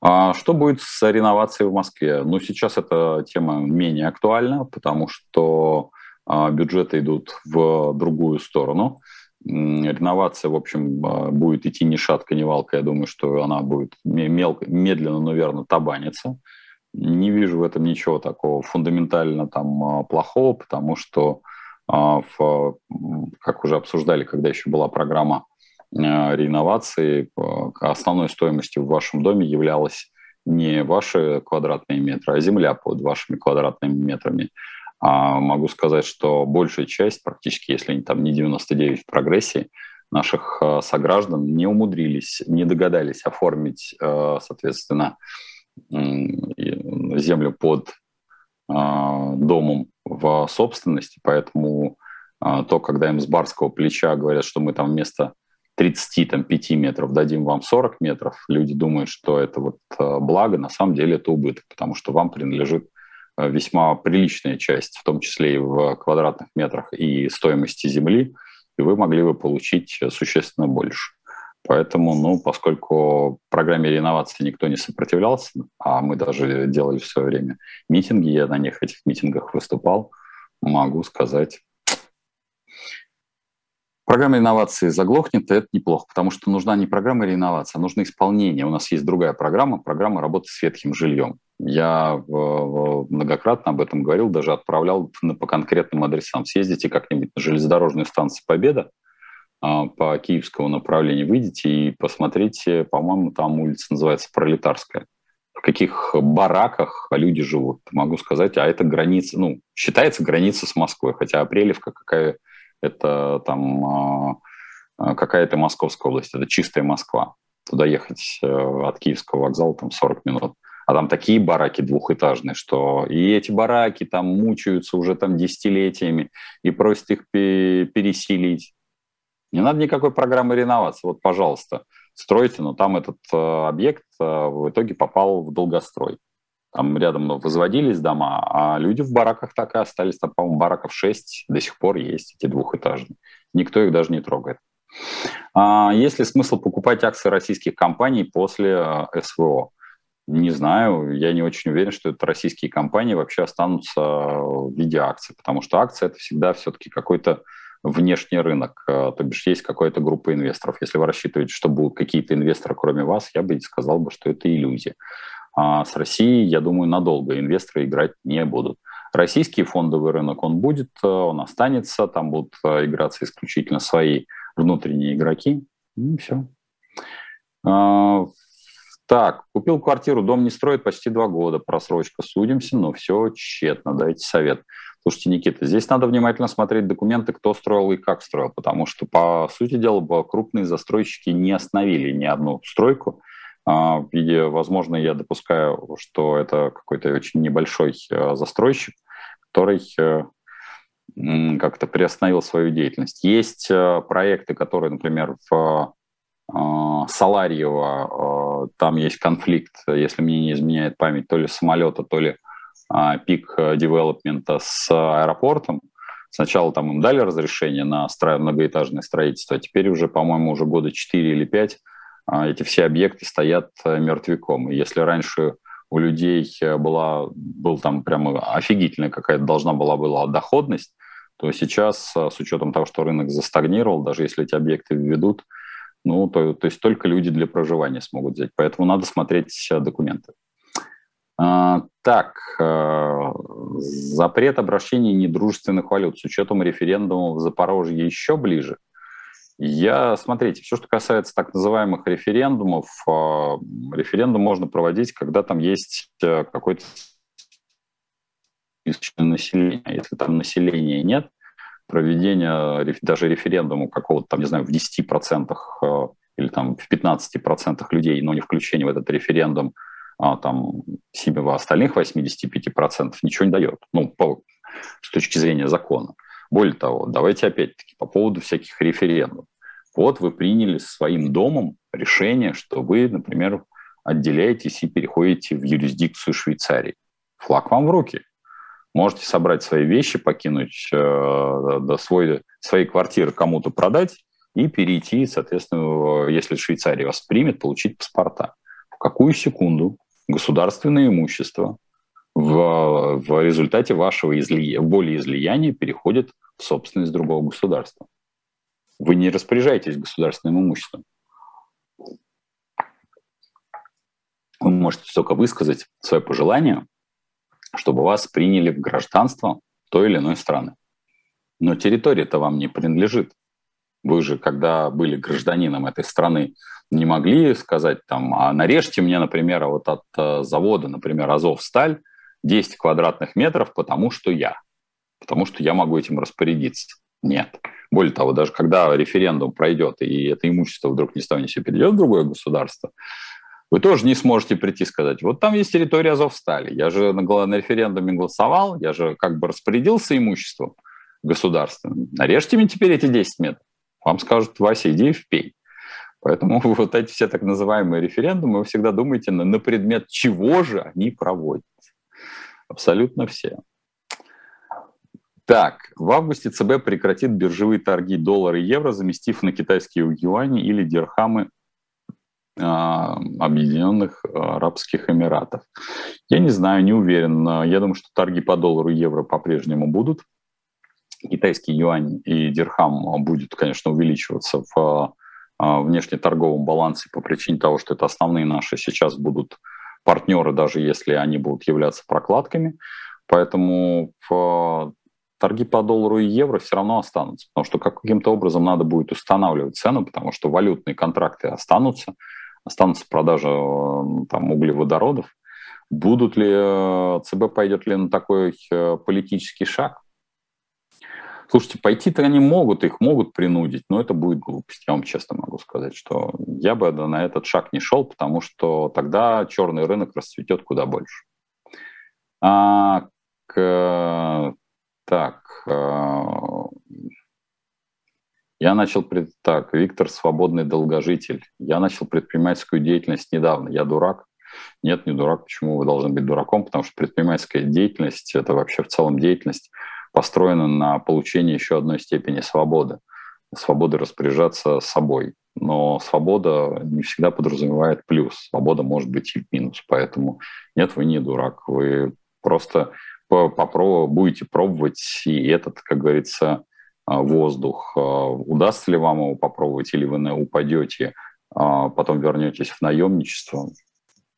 А что будет с реновацией в Москве? Ну, сейчас эта тема менее актуальна, потому что а, бюджеты идут в другую сторону реновация, в общем, а, будет идти ни шатка, ни валка. Я думаю, что она будет мелко, медленно, но верно табаниться. Не вижу в этом ничего такого фундаментально там а, плохого, потому что, а, в, как уже обсуждали, когда еще была программа реновации, основной стоимостью в вашем доме являлась не ваши квадратные метры, а земля под вашими квадратными метрами. А могу сказать, что большая часть, практически, если там не 99 в прогрессии, наших э, сограждан не умудрились, не догадались оформить, э, соответственно, землю под э, домом в собственности, поэтому то, когда им с барского плеча говорят, что мы там вместо 35 метров дадим вам 40 метров, люди думают, что это вот благо, на самом деле это убыток, потому что вам принадлежит весьма приличная часть, в том числе и в квадратных метрах и стоимости земли, и вы могли бы получить существенно больше. Поэтому, ну, поскольку программе реновации никто не сопротивлялся, а мы даже делали в свое время митинги, я на них, этих митингах выступал, могу сказать, программа реновации заглохнет, это неплохо, потому что нужна не программа реновации, а нужно исполнение. У нас есть другая программа, программа работы с ветхим жильем. Я многократно об этом говорил, даже отправлял по конкретным адресам. Съездите как-нибудь на железнодорожную станцию «Победа», а, по киевскому направлению выйдите и посмотрите, по-моему, там улица называется Пролетарская. В каких бараках люди живут, могу сказать. А это граница, ну, считается граница с Москвой, хотя Апрелевка какая это там а, какая-то Московская область, это чистая Москва. Туда ехать э, от Киевского вокзала там 40 минут. А там такие бараки двухэтажные, что и эти бараки там мучаются уже там десятилетиями и просят их переселить. Не надо никакой программы реновации. Вот, пожалуйста, стройте, но там этот э, объект э, в итоге попал в долгострой. Там рядом ну, возводились дома, а люди в бараках так и остались. Там, по-моему, бараков 6 до сих пор есть, эти двухэтажные. Никто их даже не трогает. А есть ли смысл покупать акции российских компаний после э, СВО? Не знаю, я не очень уверен, что это российские компании вообще останутся в виде акций, потому что акция – это всегда все-таки какой-то внешний рынок, э, то бишь есть какая-то группа инвесторов. Если вы рассчитываете, что будут какие-то инвесторы, кроме вас, я бы сказал бы, что это иллюзия. А с Россией, я думаю, надолго инвесторы играть не будут. Российский фондовый рынок, он будет, э, он останется, там будут э, играться исключительно свои внутренние игроки, и все. Так, купил квартиру, дом не строит почти два года, просрочка, судимся, но все тщетно, дайте совет. Слушайте, Никита, здесь надо внимательно смотреть документы, кто строил и как строил, потому что, по сути дела, крупные застройщики не остановили ни одну стройку. А, виде, возможно, я допускаю, что это какой-то очень небольшой э, застройщик, который э, как-то приостановил свою деятельность. Есть э, проекты, которые, например, в Саларьево, там есть конфликт, если мне не изменяет память, то ли самолета, то ли пик девелопмента с аэропортом. Сначала там им дали разрешение на многоэтажное строительство, а теперь уже, по-моему, уже года 4 или 5 а, эти все объекты стоят э, мертвяком. И если раньше у людей э, была, был там прямо офигительная какая-то должна была была доходность, то сейчас, э, с учетом того, что рынок застагнировал, даже если эти объекты введут, ну, то, то есть только люди для проживания смогут взять. Поэтому надо смотреть документы. А, так, а, запрет обращения недружественных валют с учетом референдума в Запорожье еще ближе. Я, смотрите, все, что касается так называемых референдумов, а, референдум можно проводить, когда там есть э, какой-то население. Если там населения нет, проведение даже референдума какого-то там, не знаю, в 10% э, или там в 15% людей, но не включение в этот референдум а, там в остальных 85% ничего не дает, ну, по, с точки зрения закона. Более того, давайте опять-таки по поводу всяких референдумов. Вот вы приняли своим домом решение, что вы, например, отделяетесь и переходите в юрисдикцию Швейцарии. Флаг вам в руки. Можете собрать свои вещи, покинуть э, до свой, своей квартиры кому-то продать и перейти, соответственно, если Швейцария вас примет, получить паспорта. В какую секунду государственное имущество в, в результате вашего изли... волеизлияния переходит в собственность другого государства. Вы не распоряжаетесь государственным имуществом. Вы можете только высказать свое пожелание, чтобы вас приняли в гражданство той или иной страны. Но территория-то вам не принадлежит. Вы же, когда были гражданином этой страны, не могли сказать там, а нарежьте мне, например, вот от э, завода, например, Азов-Сталь, 10 квадратных метров, потому что я. Потому что я могу этим распорядиться. Нет. Более того, даже когда референдум пройдет, и это имущество вдруг не станет себе перейдет в другое государство, вы тоже не сможете прийти и сказать, вот там есть территория Азовстали, я же на, на референдуме голосовал, я же как бы распорядился имуществом государственным, нарежьте мне теперь эти 10 метров. Вам скажут, Вася, иди в пей. Поэтому вот эти все так называемые референдумы, вы всегда думаете на, на предмет чего же они проводятся. Абсолютно все. Так, в августе ЦБ прекратит биржевые торги доллара и евро, заместив на китайские юани или дирхамы Объединенных Арабских Эмиратов. Я не знаю, не уверен. Я думаю, что торги по доллару и евро по-прежнему будут. Китайский юань и дирхам будет, конечно, увеличиваться в внешнеторговом балансе по причине того, что это основные наши сейчас будут партнеры, даже если они будут являться прокладками. Поэтому в торги по доллару и евро все равно останутся, потому что каким-то образом надо будет устанавливать цену, потому что валютные контракты останутся, останутся продажи там, углеводородов. Будут ли э, ЦБ пойдет ли на такой э, политический шаг? Слушайте, пойти-то они могут, их могут принудить, но это будет глупость, я вам честно могу сказать, что я бы на этот шаг не шел, потому что тогда черный рынок расцветет куда больше. А, к, так, я начал, пред... так, Виктор Свободный Долгожитель. Я начал предпринимательскую деятельность недавно. Я дурак? Нет, не дурак. Почему вы должны быть дураком? Потому что предпринимательская деятельность – это вообще в целом деятельность, построена на получении еще одной степени свободы. Свободы распоряжаться собой. Но свобода не всегда подразумевает плюс. Свобода может быть и минус. Поэтому нет, вы не дурак. Вы просто попробуй, будете пробовать и этот, как говорится, воздух. А, удастся ли вам его попробовать, или вы упадете, а потом вернетесь в наемничество?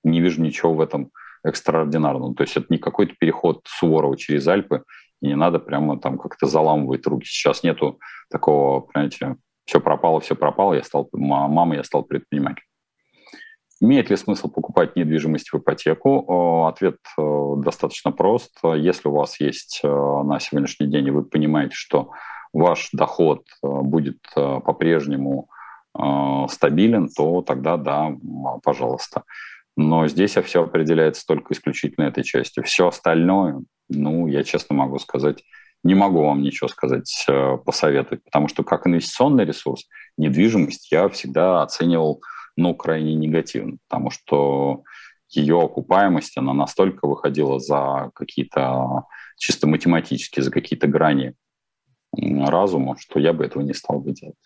Не вижу ничего в этом экстраординарного. То есть это не какой-то переход Суворова через Альпы, и не надо прямо там как-то заламывать руки. Сейчас нету такого, понимаете, все пропало, все пропало, я стал мамой, я стал предпринимателем. Имеет ли смысл покупать недвижимость в ипотеку? Ответ э, достаточно прост. Если у вас есть э, на сегодняшний день, и вы понимаете, что ваш доход э, будет по-прежнему стабилен, то тогда да, пожалуйста. Но здесь все определяется только исключительно этой частью. Все остальное, ну, я честно могу сказать, не могу вам ничего сказать, посоветовать, потому что как инвестиционный ресурс, недвижимость я всегда оценивал ну, крайне негативно, потому что ее окупаемость, она настолько выходила за какие-то чисто математические, за какие-то грани разума, что я бы этого не стал бы делать.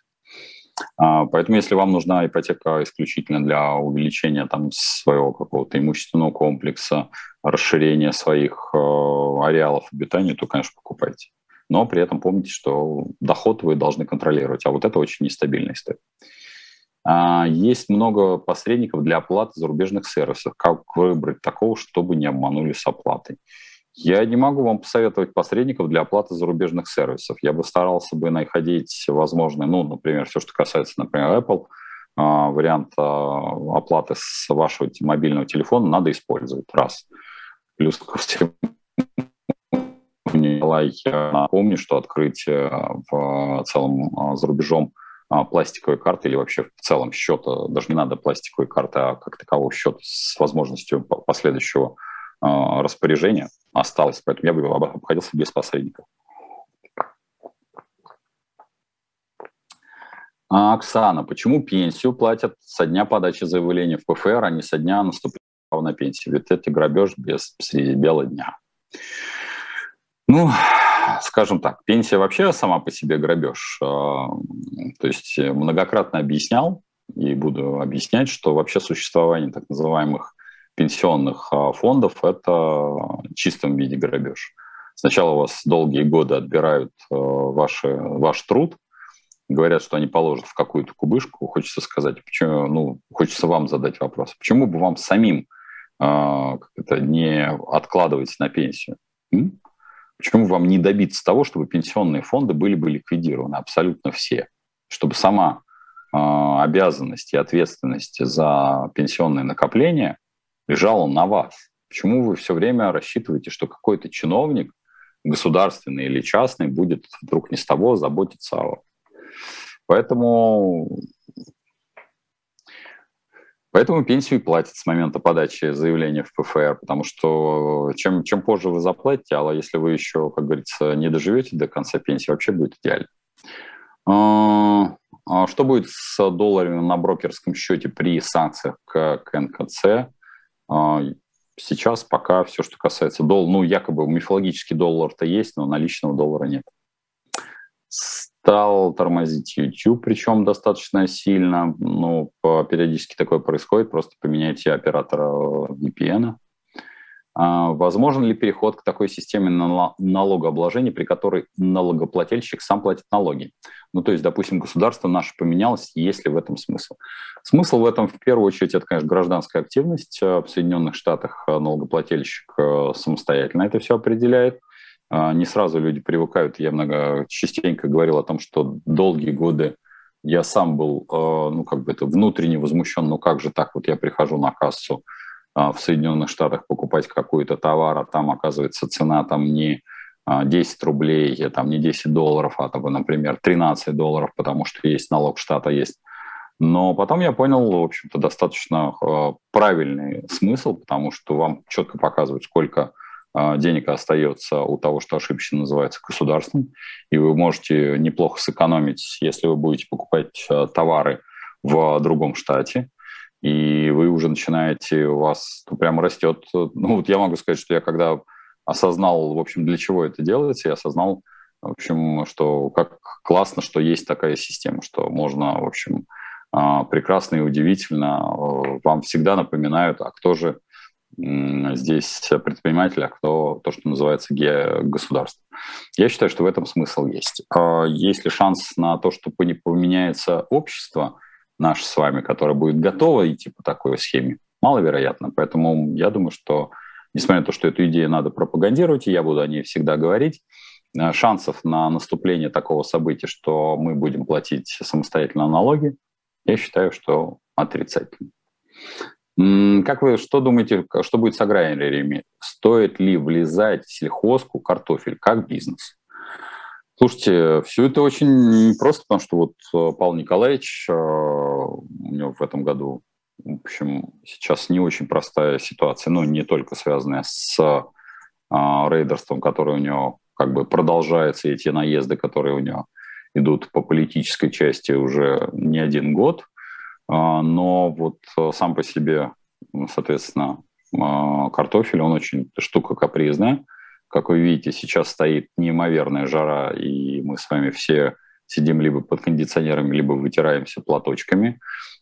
А, поэтому, если вам нужна ипотека исключительно для увеличения там, своего какого-то имущественного комплекса, расширения своих э, ареалов обитания, то, конечно, покупайте. Но при этом помните, что доход вы должны контролировать, а вот это очень нестабильная история. А, есть много посредников для оплаты зарубежных сервисов. Как выбрать такого, чтобы не обманули с оплатой? Я не могу вам посоветовать посредников для оплаты зарубежных сервисов. Я бы старался бы находить возможные, ну, например, все, что касается, например, Apple, а, вариант а, оплаты с вашего мобильного телефона надо использовать. Раз. Плюс ко всему, напомню, что открыть в целом за рубежом а, пластиковой карты или вообще в целом счета, даже не надо пластиковой карты, а как такового счета с возможностью последующего а, распоряжения осталось. Поэтому я бы обходился без посредников. А, Оксана, почему пенсию платят со дня подачи заявления в ПФР, а не со дня наступления на пенсию? Ведь это грабеж без среди бела дня. Ну, скажем так, пенсия вообще сама по себе грабеж. А, то есть многократно объяснял и буду объяснять, что вообще существование так называемых пенсионных а, фондов – это в чистом виде грабеж. Сначала у вас долгие годы отбирают а, ваши, ваш труд, говорят, что они положат в какую-то кубышку. Хочется сказать, почему, ну, хочется вам задать вопрос, почему бы вам самим как это, не откладывать на пенсию? М? Почему вам не добиться того, чтобы пенсионные фонды были бы ликвидированы абсолютно все? Чтобы сама э, обязанность и ответственность за пенсионные накопления лежала на вас. Почему вы все время рассчитываете, что какой-то чиновник, государственный или частный, будет вдруг не с того заботиться о вас? Поэтому Поэтому пенсию и платят с момента подачи заявления в ПФР, потому что чем, чем позже вы заплатите, а если вы еще, как говорится, не доживете до конца пенсии, вообще будет идеально. А, а что будет с долларами на брокерском счете при санкциях к НКЦ? А, сейчас пока все, что касается доллара, ну, якобы мифологический доллар-то есть, но наличного доллара нет. стал тормозить YouTube, причем достаточно сильно. Ну, периодически такое происходит, просто поменяйте оператора VPN. А, возможен ли переход к такой системе налогообложения, при которой налогоплательщик сам платит налоги? Ну, то есть, допустим, государство наше поменялось, есть ли в этом смысл? Смысл в этом, в первую очередь, это, конечно, гражданская активность. В Соединенных Штатах налогоплательщик э, самостоятельно это все определяет. А, не сразу люди привыкают. Я много частенько говорил о том, что долгие годы я сам был, ну, как бы это внутренне возмущен, ну, как же так, вот я прихожу на кассу, а, в Соединенных Штатах покупать какой-то товар, а там оказывается цена там не 10 а, рублей, там не 10 долларов, а, там, например, 13 долларов, потому что есть налог штата, есть. Но потом я понял, в общем-то, достаточно а, правильный смысл, потому что вам четко показывают, сколько денег остается у того, что ошибочно называется государством, и вы можете неплохо сэкономить, если вы будете покупать товары в другом штате, и вы уже начинаете, у вас прямо растет. Ну, вот я могу сказать, что я когда осознал, в общем, для чего это делается, я осознал, в общем, что как классно, что есть такая система, что можно, в общем, а, прекрасно и удивительно. Э, вам всегда напоминают, а кто же здесь предприниматель, а кто то, что называется государство. Я считаю, что в этом смысл есть. А есть ли шанс на то, что поменяется общество – наш с вами, которая будет готова идти по такой схеме, маловероятно. Поэтому я думаю, что, несмотря на то, что эту идею надо пропагандировать, и я буду о ней всегда говорить, э, шансов на наступление такого события, что мы будем платить самостоятельно налоги, я считаю, что отрицательно. Как вы, что думаете, что будет с аграриями? Стоит ли влезать в сельхозку картофель как бизнес? Слушайте, все это очень просто, потому что вот э, Павел Николаевич, э, у него в этом году, в общем, сейчас не очень простая ситуация, но не только связанная с э, рейдерством, которое у него как бы продолжается, эти наезды, которые у него идут по политической части уже не один год, но вот сам по себе, соответственно, картофель, он очень штука капризная, как вы видите, сейчас стоит неимоверная жара, и мы с вами все сидим либо под кондиционерами, либо вытираемся платочками.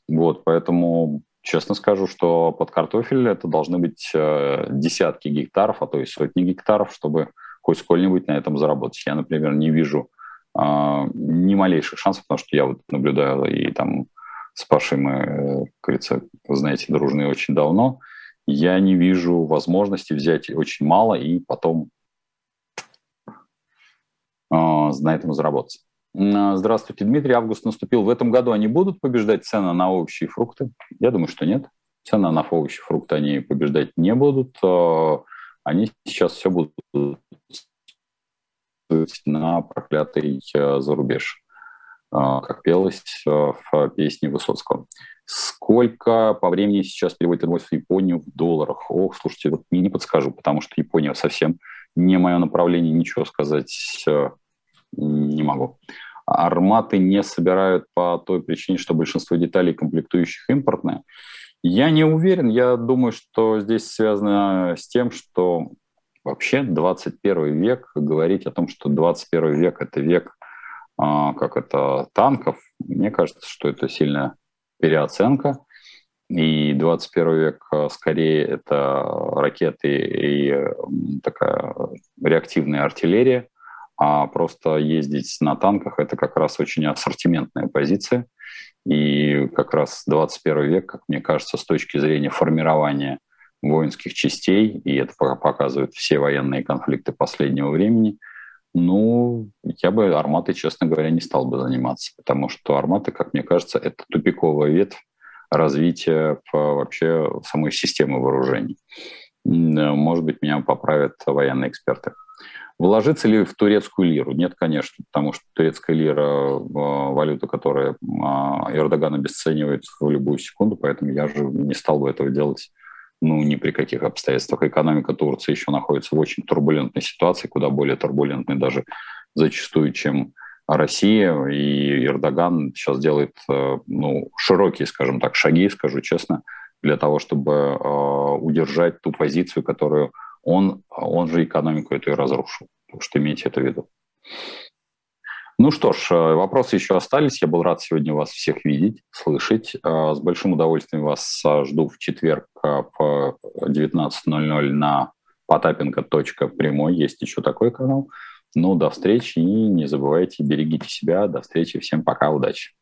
Вот, поэтому честно скажу, что под картофель это должны быть э, десятки гектаров, а то и сотни гектаров, чтобы хоть сколь-нибудь на этом заработать. Я, например, не вижу э, ни малейших шансов, потому что я вот наблюдаю и там с Пашей мы, э, как говорится, вы знаете, дружные очень давно. Я не вижу возможности взять очень мало и потом а, на этом заработать. А, здравствуйте, Дмитрий. Август наступил. В этом году они будут побеждать цены на овощи и фрукты? Я думаю, что нет. Цены на овощи и фрукты они побеждать не будут. А, они сейчас все будут на проклятый зарубеж, как пелось в песне Высоцкого. Сколько по времени сейчас переводит инвойс в Японию в долларах? Ох, слушайте, вот не, не подскажу, потому что Япония совсем не мое направление, ничего сказать не могу. Арматы не собирают по той причине, что большинство деталей комплектующих импортные. Я не уверен, я думаю, что здесь связано с тем, что вообще 21 век, говорить о том, что 21 век – это век, а, как это, танков, мне кажется, что это сильная переоценка. И 21 век а, скорее это ракеты и такая реактивная артиллерия – а просто ездить на танках – это как раз очень ассортиментная позиция. И как раз 21 век, как мне кажется, с точки зрения формирования воинских частей, и это показывают все военные конфликты последнего времени, ну, я бы арматой, честно говоря, не стал бы заниматься, потому что арматы, как мне кажется, это тупиковая ветвь развития вообще самой системы вооружений. Может быть, меня поправят военные эксперты. Вложиться ли в турецкую лиру? Нет, конечно, потому что турецкая лира – валюта, которая а, Эрдоган обесценивает в любую секунду, поэтому я же не стал бы этого делать ну, ни при каких обстоятельствах. Экономика Турции еще находится в очень турбулентной ситуации, куда более турбулентной даже зачастую, чем Россия. И Эрдоган сейчас делает э, ну, широкие, скажем так, шаги, скажу честно, для того, чтобы э, удержать ту позицию, которую он, он же экономику эту и разрушил. Так что имейте это в виду. Ну что ж, э, вопросы еще остались. Я был рад сегодня вас всех видеть, слышать. Э, с большим удовольствием вас э, жду в четверг в 19.00 на потапенко.прямой. Есть еще такой канал. Ну, до встречи и не забывайте, берегите себя. До встречи. Всем пока, удачи.